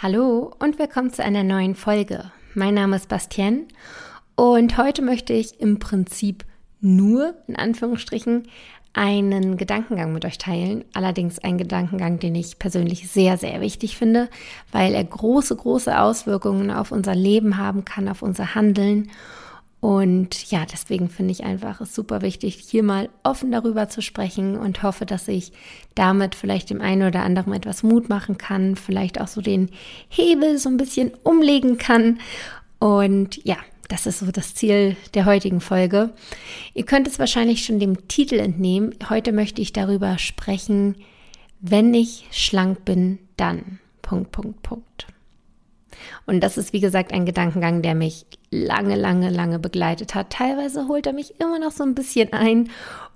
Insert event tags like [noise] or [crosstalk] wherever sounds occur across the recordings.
Hallo und willkommen zu einer neuen Folge. Mein Name ist Bastien und heute möchte ich im Prinzip nur, in Anführungsstrichen, einen Gedankengang mit euch teilen. Allerdings ein Gedankengang, den ich persönlich sehr, sehr wichtig finde, weil er große, große Auswirkungen auf unser Leben haben kann, auf unser Handeln und ja, deswegen finde ich einfach es super wichtig, hier mal offen darüber zu sprechen und hoffe, dass ich damit vielleicht dem einen oder anderen etwas Mut machen kann, vielleicht auch so den Hebel so ein bisschen umlegen kann. Und ja, das ist so das Ziel der heutigen Folge. Ihr könnt es wahrscheinlich schon dem Titel entnehmen. Heute möchte ich darüber sprechen, wenn ich schlank bin, dann. Punkt, Punkt, Punkt. Und das ist, wie gesagt, ein Gedankengang, der mich lange, lange, lange begleitet hat. Teilweise holt er mich immer noch so ein bisschen ein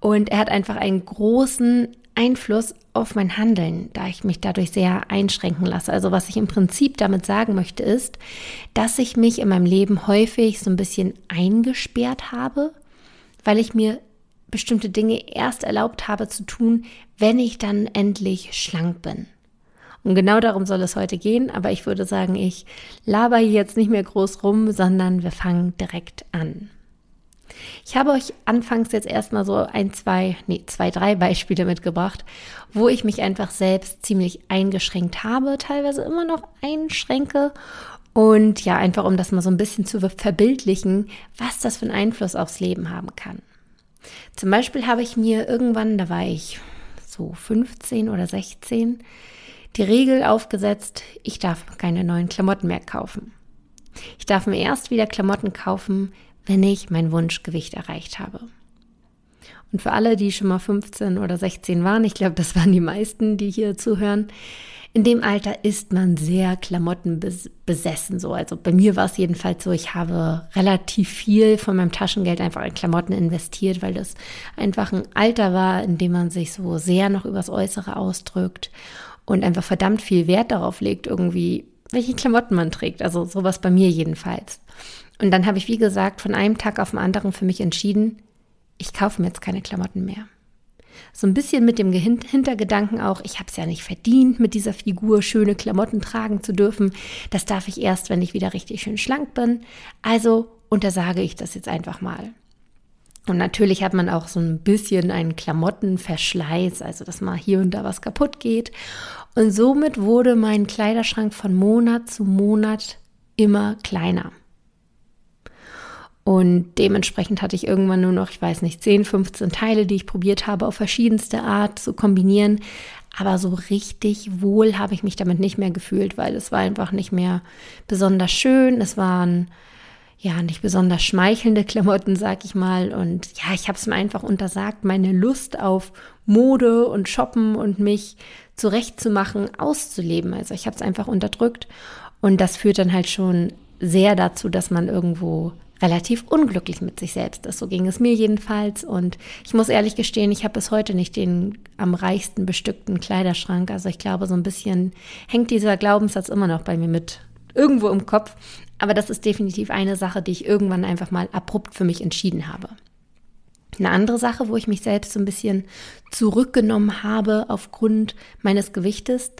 und er hat einfach einen großen Einfluss auf mein Handeln, da ich mich dadurch sehr einschränken lasse. Also was ich im Prinzip damit sagen möchte, ist, dass ich mich in meinem Leben häufig so ein bisschen eingesperrt habe, weil ich mir bestimmte Dinge erst erlaubt habe zu tun, wenn ich dann endlich schlank bin. Und genau darum soll es heute gehen. Aber ich würde sagen, ich laber hier jetzt nicht mehr groß rum, sondern wir fangen direkt an. Ich habe euch anfangs jetzt erstmal so ein, zwei, nee, zwei, drei Beispiele mitgebracht, wo ich mich einfach selbst ziemlich eingeschränkt habe, teilweise immer noch einschränke. Und ja, einfach um das mal so ein bisschen zu verbildlichen, was das für einen Einfluss aufs Leben haben kann. Zum Beispiel habe ich mir irgendwann, da war ich so 15 oder 16, die Regel aufgesetzt, ich darf keine neuen Klamotten mehr kaufen. Ich darf mir erst wieder Klamotten kaufen, wenn ich mein Wunschgewicht erreicht habe. Und für alle, die schon mal 15 oder 16 waren, ich glaube, das waren die meisten, die hier zuhören, in dem Alter ist man sehr klamottenbesessen so. Also bei mir war es jedenfalls so, ich habe relativ viel von meinem Taschengeld einfach in Klamotten investiert, weil das einfach ein Alter war, in dem man sich so sehr noch übers Äußere ausdrückt und einfach verdammt viel Wert darauf legt, irgendwie, welche Klamotten man trägt. Also sowas bei mir jedenfalls. Und dann habe ich, wie gesagt, von einem Tag auf den anderen für mich entschieden, ich kaufe mir jetzt keine Klamotten mehr. So ein bisschen mit dem Hintergedanken auch, ich habe es ja nicht verdient, mit dieser Figur schöne Klamotten tragen zu dürfen. Das darf ich erst, wenn ich wieder richtig schön schlank bin. Also untersage ich das jetzt einfach mal. Und natürlich hat man auch so ein bisschen einen Klamottenverschleiß, also dass mal hier und da was kaputt geht. Und somit wurde mein Kleiderschrank von Monat zu Monat immer kleiner. Und dementsprechend hatte ich irgendwann nur noch, ich weiß nicht, 10, 15 Teile, die ich probiert habe, auf verschiedenste Art zu kombinieren. Aber so richtig wohl habe ich mich damit nicht mehr gefühlt, weil es war einfach nicht mehr besonders schön. Es waren ja nicht besonders schmeichelnde Klamotten, sag ich mal. Und ja, ich habe es mir einfach untersagt, meine Lust auf Mode und Shoppen und mich zurechtzumachen, auszuleben. Also ich habe es einfach unterdrückt. Und das führt dann halt schon sehr dazu, dass man irgendwo relativ unglücklich mit sich selbst ist. So ging es mir jedenfalls. Und ich muss ehrlich gestehen, ich habe bis heute nicht den am reichsten bestückten Kleiderschrank. Also ich glaube, so ein bisschen hängt dieser Glaubenssatz immer noch bei mir mit irgendwo im Kopf. Aber das ist definitiv eine Sache, die ich irgendwann einfach mal abrupt für mich entschieden habe. Eine andere Sache, wo ich mich selbst so ein bisschen zurückgenommen habe aufgrund meines Gewichtes,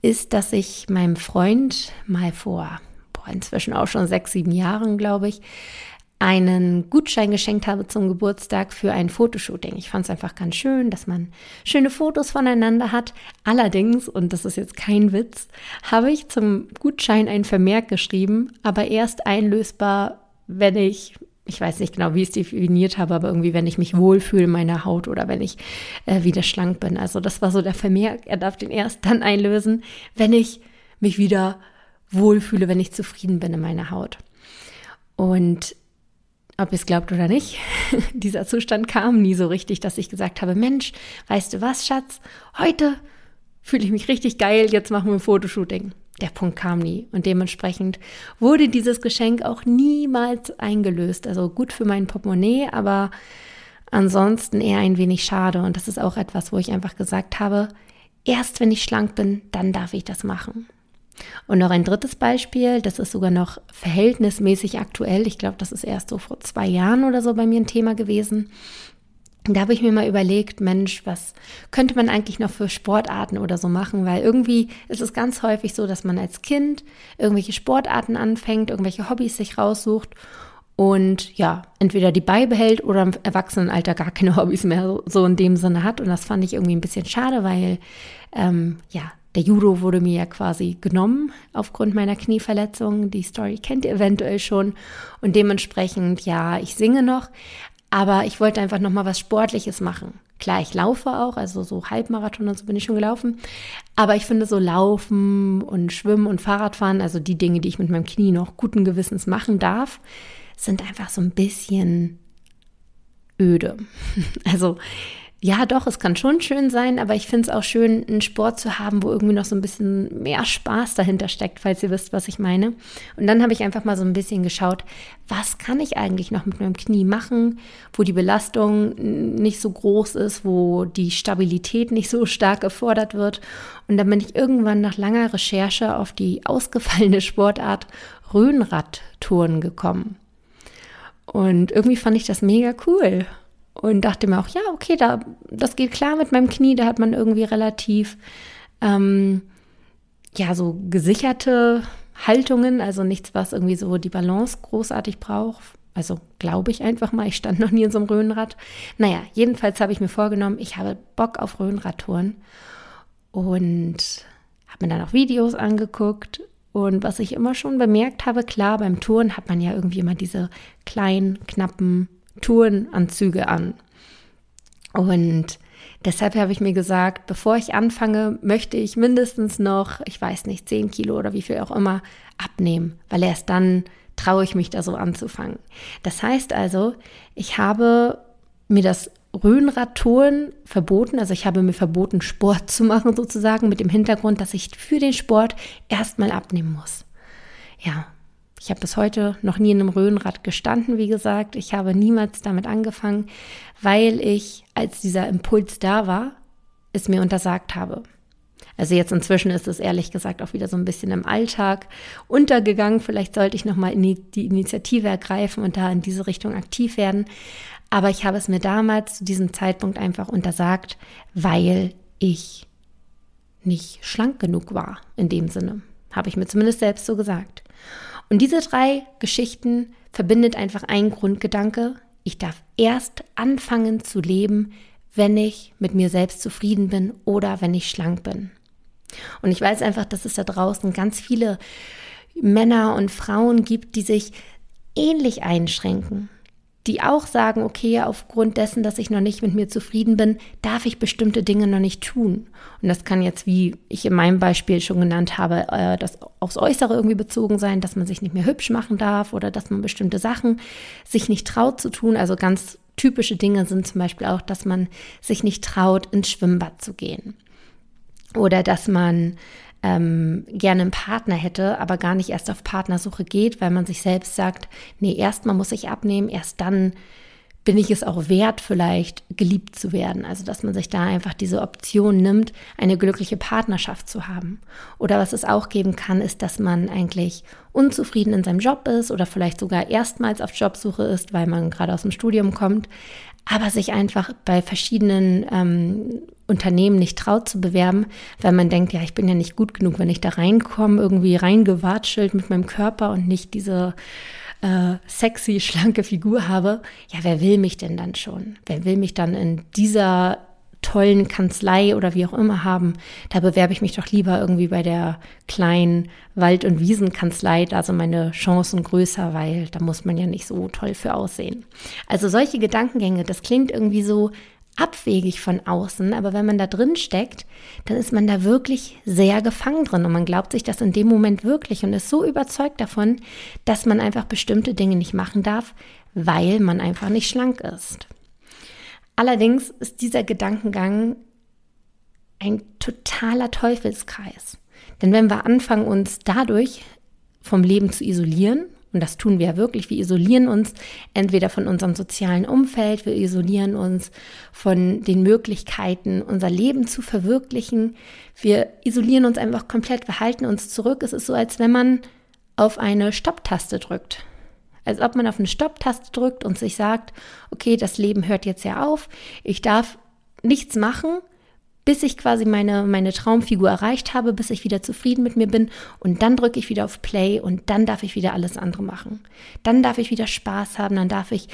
ist, dass ich meinem Freund mal vor, boah, inzwischen auch schon sechs, sieben Jahren, glaube ich, einen Gutschein geschenkt habe zum Geburtstag für ein Fotoshooting. Ich fand es einfach ganz schön, dass man schöne Fotos voneinander hat. Allerdings, und das ist jetzt kein Witz, habe ich zum Gutschein ein Vermerk geschrieben, aber erst einlösbar, wenn ich ich weiß nicht genau, wie ich es definiert habe, aber irgendwie, wenn ich mich wohlfühle in meiner Haut oder wenn ich äh, wieder schlank bin. Also das war so der Vermerk. Er darf den erst dann einlösen, wenn ich mich wieder wohlfühle, wenn ich zufrieden bin in meiner Haut. Und ob ihr es glaubt oder nicht, [laughs] dieser Zustand kam nie so richtig, dass ich gesagt habe, Mensch, weißt du was, Schatz, heute fühle ich mich richtig geil, jetzt machen wir ein Fotoshooting. Der Punkt kam nie und dementsprechend wurde dieses Geschenk auch niemals eingelöst. Also gut für mein Portemonnaie, aber ansonsten eher ein wenig schade. Und das ist auch etwas, wo ich einfach gesagt habe, erst wenn ich schlank bin, dann darf ich das machen. Und noch ein drittes Beispiel, das ist sogar noch verhältnismäßig aktuell. Ich glaube, das ist erst so vor zwei Jahren oder so bei mir ein Thema gewesen. Da habe ich mir mal überlegt, Mensch, was könnte man eigentlich noch für Sportarten oder so machen? Weil irgendwie ist es ganz häufig so, dass man als Kind irgendwelche Sportarten anfängt, irgendwelche Hobbys sich raussucht und ja, entweder die beibehält oder im Erwachsenenalter gar keine Hobbys mehr so in dem Sinne hat. Und das fand ich irgendwie ein bisschen schade, weil ähm, ja, der Judo wurde mir ja quasi genommen aufgrund meiner Knieverletzung. Die Story kennt ihr eventuell schon. Und dementsprechend, ja, ich singe noch, aber ich wollte einfach nochmal was Sportliches machen. Klar, ich laufe auch, also so Halbmarathon und so bin ich schon gelaufen. Aber ich finde so Laufen und Schwimmen und Fahrradfahren, also die Dinge, die ich mit meinem Knie noch guten Gewissens machen darf, sind einfach so ein bisschen öde. [laughs] Also ja, doch, es kann schon schön sein, aber ich finde es auch schön, einen Sport zu haben, wo irgendwie noch so ein bisschen mehr Spaß dahinter steckt, falls ihr wisst, was ich meine. Und dann habe ich einfach mal so ein bisschen geschaut, was kann ich eigentlich noch mit meinem Knie machen, wo die Belastung nicht so groß ist, wo die Stabilität nicht so stark gefordert wird. Und dann bin ich irgendwann nach langer Recherche auf die ausgefallene Sportart Röhnradtouren gekommen. Und irgendwie fand ich das mega cool und dachte mir auch, ja, okay, da, das geht klar mit meinem Knie, da hat man irgendwie relativ, ähm, ja, so gesicherte Haltungen, also nichts, was irgendwie so die Balance großartig braucht. Also glaube ich einfach mal, ich stand noch nie in so einem Röhnrad. Naja, jedenfalls habe ich mir vorgenommen, ich habe Bock auf Röhnradtouren und habe mir dann auch Videos angeguckt. Und was ich immer schon bemerkt habe, klar, beim Touren hat man ja irgendwie immer diese kleinen, knappen Tourenanzüge an. Und deshalb habe ich mir gesagt, bevor ich anfange, möchte ich mindestens noch, ich weiß nicht, 10 Kilo oder wie viel auch immer abnehmen, weil erst dann traue ich mich da so anzufangen. Das heißt also, ich habe mir das Röhnradtouren verboten, also ich habe mir verboten, Sport zu machen sozusagen, mit dem Hintergrund, dass ich für den Sport erstmal abnehmen muss. Ja, ich habe bis heute noch nie in einem Röhnrad gestanden, wie gesagt. Ich habe niemals damit angefangen, weil ich, als dieser Impuls da war, es mir untersagt habe. Also jetzt inzwischen ist es ehrlich gesagt auch wieder so ein bisschen im Alltag untergegangen. Vielleicht sollte ich nochmal in die Initiative ergreifen und da in diese Richtung aktiv werden. Aber ich habe es mir damals zu diesem Zeitpunkt einfach untersagt, weil ich nicht schlank genug war in dem Sinne. Habe ich mir zumindest selbst so gesagt. Und diese drei Geschichten verbindet einfach ein Grundgedanke. Ich darf erst anfangen zu leben, wenn ich mit mir selbst zufrieden bin oder wenn ich schlank bin. Und ich weiß einfach, dass es da draußen ganz viele Männer und Frauen gibt, die sich ähnlich einschränken, die auch sagen, okay, aufgrund dessen, dass ich noch nicht mit mir zufrieden bin, darf ich bestimmte Dinge noch nicht tun. Und das kann jetzt, wie ich in meinem Beispiel schon genannt habe, äh, das aufs Äußere irgendwie bezogen sein, dass man sich nicht mehr hübsch machen darf oder dass man bestimmte Sachen sich nicht traut zu tun. Also ganz typische Dinge sind zum Beispiel auch, dass man sich nicht traut, ins Schwimmbad zu gehen. Oder dass man ähm, gerne einen Partner hätte, aber gar nicht erst auf Partnersuche geht, weil man sich selbst sagt, nee, erstmal muss ich abnehmen, erst dann bin ich es auch wert, vielleicht geliebt zu werden. Also, dass man sich da einfach diese Option nimmt, eine glückliche Partnerschaft zu haben. Oder was es auch geben kann, ist, dass man eigentlich unzufrieden in seinem Job ist oder vielleicht sogar erstmals auf Jobsuche ist, weil man gerade aus dem Studium kommt, aber sich einfach bei verschiedenen ähm, Unternehmen nicht traut zu bewerben, weil man denkt, ja, ich bin ja nicht gut genug, wenn ich da reinkomme, irgendwie reingewatschelt mit meinem Körper und nicht diese äh, sexy, schlanke Figur habe. Ja, wer will mich denn dann schon? Wer will mich dann in dieser tollen Kanzlei oder wie auch immer haben, da bewerbe ich mich doch lieber irgendwie bei der kleinen Wald- und Wiesenkanzlei, da sind meine Chancen größer, weil da muss man ja nicht so toll für aussehen. Also solche Gedankengänge, das klingt irgendwie so abwegig von außen, aber wenn man da drin steckt, dann ist man da wirklich sehr gefangen drin und man glaubt sich das in dem Moment wirklich und ist so überzeugt davon, dass man einfach bestimmte Dinge nicht machen darf, weil man einfach nicht schlank ist. Allerdings ist dieser Gedankengang ein totaler Teufelskreis. Denn wenn wir anfangen, uns dadurch vom Leben zu isolieren, und das tun wir ja wirklich, wir isolieren uns entweder von unserem sozialen Umfeld, wir isolieren uns von den Möglichkeiten, unser Leben zu verwirklichen, wir isolieren uns einfach komplett, wir halten uns zurück. Es ist so, als wenn man auf eine Stopptaste drückt. Als ob man auf eine Stopptaste drückt und sich sagt, okay, das Leben hört jetzt ja auf, ich darf nichts machen, bis ich quasi meine, meine Traumfigur erreicht habe, bis ich wieder zufrieden mit mir bin und dann drücke ich wieder auf Play und dann darf ich wieder alles andere machen. Dann darf ich wieder Spaß haben, dann darf ich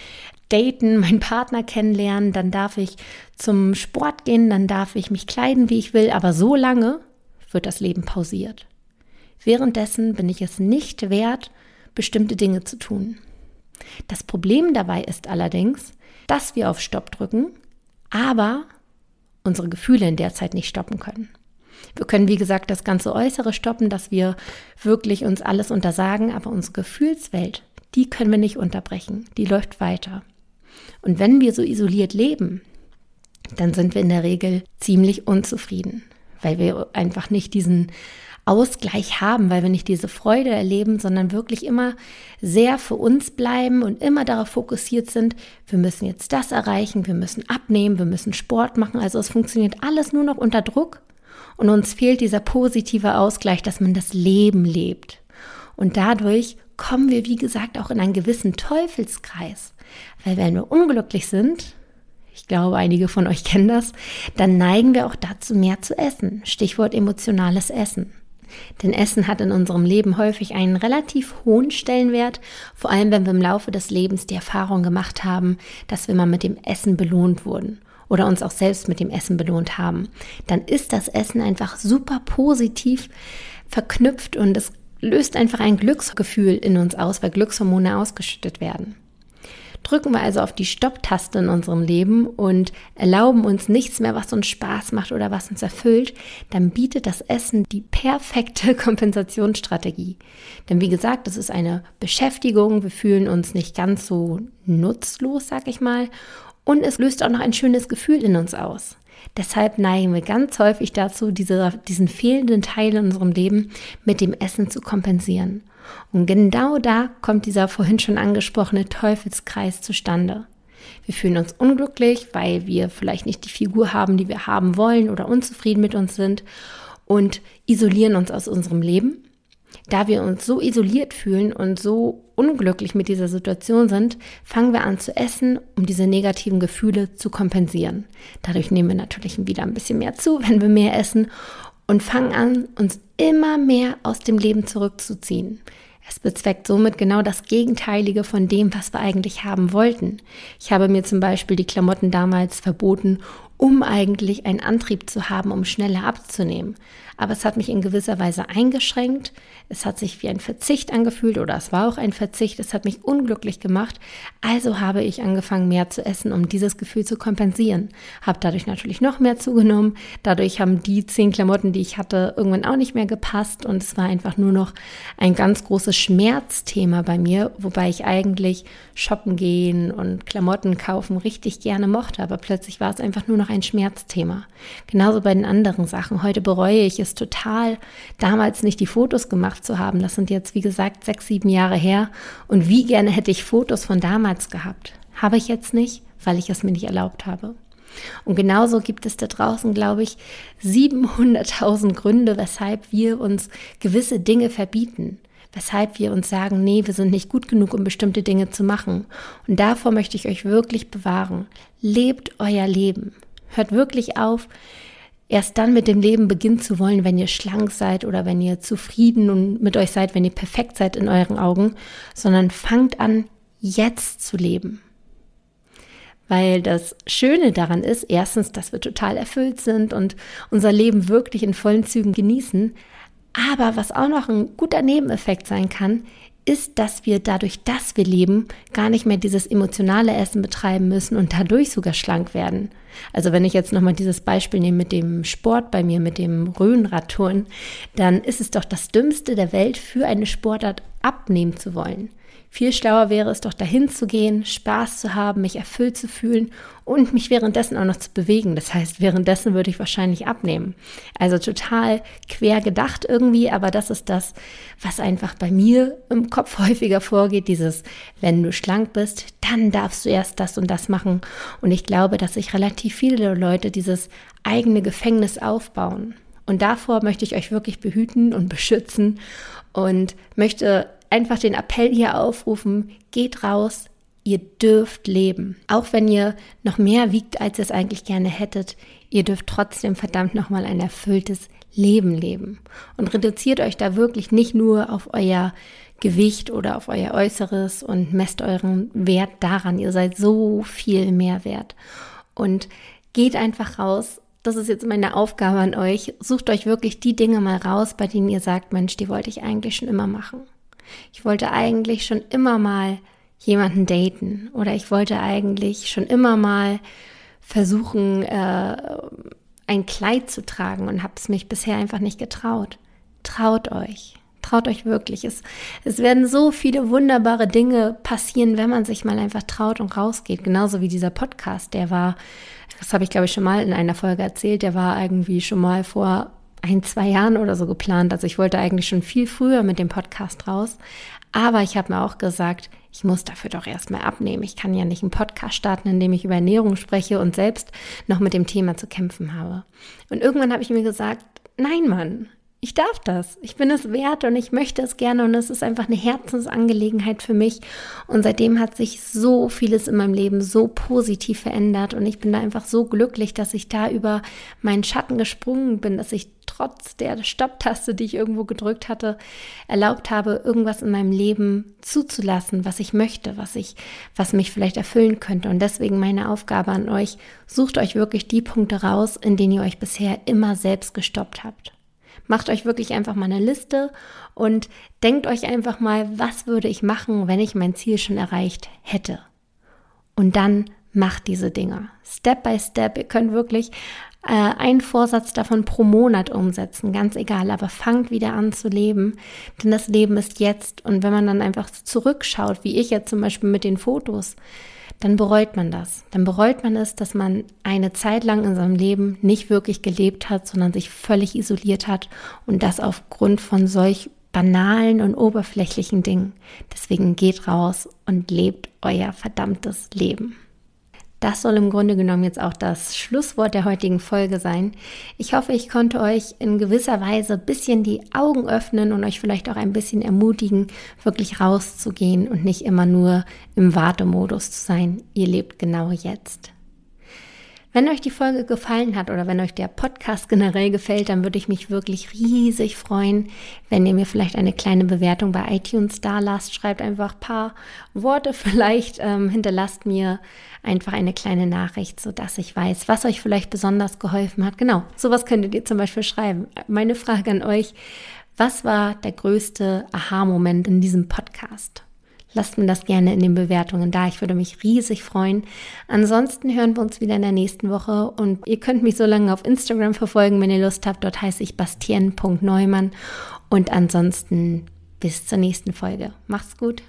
daten, [laughs] meinen Partner kennenlernen, dann darf ich zum Sport gehen, dann darf ich mich kleiden, wie ich will, aber so lange wird das Leben pausiert. Währenddessen bin ich es nicht wert, bestimmte Dinge zu tun. Das Problem dabei ist allerdings, dass wir auf Stopp drücken, aber unsere Gefühle in der Zeit nicht stoppen können. Wir können, wie gesagt, das ganze Äußere stoppen, dass wir wirklich uns alles untersagen, aber unsere Gefühlswelt, die können wir nicht unterbrechen, die läuft weiter. Und wenn wir so isoliert leben, dann sind wir in der Regel ziemlich unzufrieden, weil wir einfach nicht diesen Ausgleich haben, weil wir nicht diese Freude erleben, sondern wirklich immer sehr für uns bleiben und immer darauf fokussiert sind, wir müssen jetzt das erreichen, wir müssen abnehmen, wir müssen Sport machen. Also es funktioniert alles nur noch unter Druck und uns fehlt dieser positive Ausgleich, dass man das Leben lebt. Und dadurch kommen wir, wie gesagt, auch in einen gewissen Teufelskreis. Weil wenn wir unglücklich sind, ich glaube, einige von euch [laughs] kennen das, dann neigen wir auch dazu, mehr zu essen. Stichwort emotionales Essen. Denn Essen hat in unserem Leben häufig einen relativ hohen Stellenwert, vor allem wenn wir im Laufe des Lebens die Erfahrung gemacht haben, dass wir mal mit dem Essen belohnt wurden oder uns auch selbst mit dem Essen belohnt haben. Dann ist das Essen einfach super positiv verknüpft und es löst einfach ein Glücksgefühl in uns aus, weil Glückshormone ausgeschüttet werden. Drücken wir also auf die Stopptaste in unserem Leben und erlauben uns nichts mehr, was uns Spaß macht oder was uns erfüllt, dann bietet das Essen die perfekte [laughs] Kompensationsstrategie. Denn wie gesagt, es ist eine Beschäftigung, wir fühlen uns nicht ganz so nutzlos, sag ich mal, und es löst auch noch ein schönes Gefühl in uns aus. Deshalb neigen wir ganz häufig dazu, diese, diesen fehlenden Teil in unserem Leben mit dem Essen zu kompensieren. Und genau da kommt dieser vorhin schon angesprochene Teufelskreis zustande. Wir fühlen uns unglücklich, weil wir vielleicht nicht die Figur haben, die wir haben wollen oder unzufrieden mit uns sind und isolieren uns aus unserem Leben. Da wir uns so isoliert fühlen und so unglücklich mit dieser Situation sind, fangen wir an zu essen, um diese negativen Gefühle zu kompensieren. Dadurch nehmen wir natürlich wieder ein bisschen mehr zu, [laughs] wenn wir mehr essen und fangen an, uns immer mehr aus dem Leben zurückzuziehen. Es bezweckt somit genau das Gegenteilige von dem, was wir eigentlich haben wollten. Ich habe mir zum Beispiel die Klamotten damals verboten, um eigentlich einen Antrieb zu haben, um schneller abzunehmen. Aber es hat mich in gewisser Weise eingeschränkt. Es hat sich wie ein Verzicht angefühlt oder es war auch ein Verzicht. Es hat mich unglücklich gemacht. Also habe ich angefangen, mehr zu essen, um dieses Gefühl zu kompensieren. Habe dadurch natürlich noch mehr zugenommen. Dadurch haben die zehn Klamotten, die ich hatte, irgendwann auch nicht mehr gepasst. Und es war einfach nur noch ein ganz großes Schmerzthema bei mir, wobei ich eigentlich shoppen gehen und Klamotten kaufen richtig gerne mochte. Aber plötzlich war es einfach nur noch noch ein Schmerzthema. Genauso bei den anderen Sachen. Heute bereue ich es total, damals nicht die Fotos gemacht zu haben. Das sind jetzt, wie gesagt, sechs, sieben Jahre her. Und wie gerne hätte ich Fotos von damals gehabt. Habe ich jetzt nicht, weil ich es mir nicht erlaubt habe. Und genauso gibt es da draußen, glaube ich, 700.000 Gründe, weshalb wir uns gewisse Dinge verbieten weshalb wir uns sagen, nee, wir sind nicht gut genug, um bestimmte Dinge zu machen. Und davor möchte ich euch wirklich bewahren. Lebt euer Leben. Hört wirklich auf, erst dann mit dem Leben beginnen zu wollen, wenn ihr schlank seid oder wenn ihr zufrieden und mit euch seid, wenn ihr perfekt seid in euren Augen, sondern fangt an, jetzt zu leben. Weil das Schöne daran ist, erstens, dass wir total erfüllt sind und unser Leben wirklich in vollen Zügen genießen. Aber was auch noch ein guter Nebeneffekt sein kann, ist, dass wir dadurch, dass wir leben, gar nicht mehr dieses emotionale Essen betreiben müssen und dadurch sogar schlank werden. Also wenn ich jetzt nochmal dieses Beispiel nehme mit dem Sport bei mir, mit dem Röhnradtouren, dann ist es doch das Dümmste der Welt für eine Sportart abnehmen zu wollen. Viel schlauer wäre es doch dahin zu gehen, Spaß zu haben, mich erfüllt zu fühlen und mich währenddessen auch noch zu bewegen. Das heißt, währenddessen würde ich wahrscheinlich abnehmen. Also total quer gedacht irgendwie, aber das ist das, was einfach bei mir im Kopf häufiger vorgeht. Dieses, wenn du schlank bist, dann darfst du erst das und das machen. Und ich glaube, dass sich relativ viele Leute dieses eigene Gefängnis aufbauen. Und davor möchte ich euch wirklich behüten und beschützen und möchte einfach den Appell hier aufrufen, geht raus, ihr dürft leben. Auch wenn ihr noch mehr wiegt, als ihr es eigentlich gerne hättet, ihr dürft trotzdem verdammt nochmal ein erfülltes Leben leben. Und reduziert euch da wirklich nicht nur auf euer Gewicht oder auf euer Äußeres und messt euren Wert daran. Ihr seid so viel mehr wert. Und geht einfach raus. Das ist jetzt meine Aufgabe an euch. Sucht euch wirklich die Dinge mal raus, bei denen ihr sagt, Mensch, die wollte ich eigentlich schon immer machen. Ich wollte eigentlich schon immer mal jemanden daten oder ich wollte eigentlich schon immer mal versuchen, äh, ein Kleid zu tragen und habe es mich bisher einfach nicht getraut. Traut euch. Traut euch wirklich. Es, es werden so viele wunderbare Dinge passieren, wenn man sich mal einfach traut und rausgeht. Genauso wie dieser Podcast, der war, das habe ich glaube ich schon mal in einer Folge erzählt, der war irgendwie schon mal vor ein, zwei Jahren oder so geplant. Also ich wollte eigentlich schon viel früher mit dem Podcast raus. Aber ich habe mir auch gesagt, ich muss dafür doch erstmal abnehmen. Ich kann ja nicht einen Podcast starten, in dem ich über Ernährung spreche und selbst noch mit dem Thema zu kämpfen habe. Und irgendwann habe ich mir gesagt, nein, Mann, ich darf das. Ich bin es wert und ich möchte es gerne und es ist einfach eine Herzensangelegenheit für mich. Und seitdem hat sich so vieles in meinem Leben so positiv verändert und ich bin da einfach so glücklich, dass ich da über meinen Schatten gesprungen bin, dass ich trotz der Stopptaste, die ich irgendwo gedrückt hatte, erlaubt habe, irgendwas in meinem Leben zuzulassen, was ich möchte, was ich, was mich vielleicht erfüllen könnte. Und deswegen meine Aufgabe an euch, sucht euch wirklich die Punkte raus, in denen ihr euch bisher immer selbst gestoppt habt. Macht euch wirklich einfach mal eine Liste und denkt euch einfach mal, was würde ich machen, wenn ich mein Ziel schon erreicht hätte. Und dann macht diese Dinge. Step by Step. Ihr könnt wirklich äh, einen Vorsatz davon pro Monat umsetzen, ganz egal, aber fangt wieder an zu leben, denn das Leben ist jetzt. Und wenn man dann einfach zurückschaut, wie ich jetzt zum Beispiel mit den Fotos, dann bereut man das. Dann bereut man es, dass man eine Zeit lang in seinem Leben nicht wirklich gelebt hat, sondern sich völlig isoliert hat und das aufgrund von solch banalen und oberflächlichen Dingen. Deswegen geht raus und lebt euer verdammtes Leben. Das soll im Grunde genommen jetzt auch das Schlusswort der heutigen Folge sein. Ich hoffe, ich konnte euch in gewisser Weise ein bisschen die Augen öffnen und euch vielleicht auch ein bisschen ermutigen, wirklich rauszugehen und nicht immer nur im Wartemodus zu sein. Ihr lebt genau jetzt. Wenn euch die Folge gefallen hat oder wenn euch der Podcast generell gefällt, dann würde ich mich wirklich riesig freuen, wenn ihr mir vielleicht eine kleine Bewertung bei iTunes da lasst. Schreibt einfach ein paar Worte vielleicht, ähm, hinterlasst mir einfach eine kleine Nachricht, sodass ich weiß, was euch vielleicht besonders geholfen hat. Genau, sowas könntet ihr zum Beispiel schreiben. Meine Frage an euch, was war der größte Aha-Moment in diesem Podcast? Lasst mir das gerne in den Bewertungen da. Ich würde mich riesig freuen. Ansonsten hören wir uns wieder in der nächsten Woche und ihr könnt mich so lange auf Instagram verfolgen, wenn ihr Lust habt. Dort heiße ich bastien.neumann und ansonsten bis zur nächsten Folge. Macht's gut.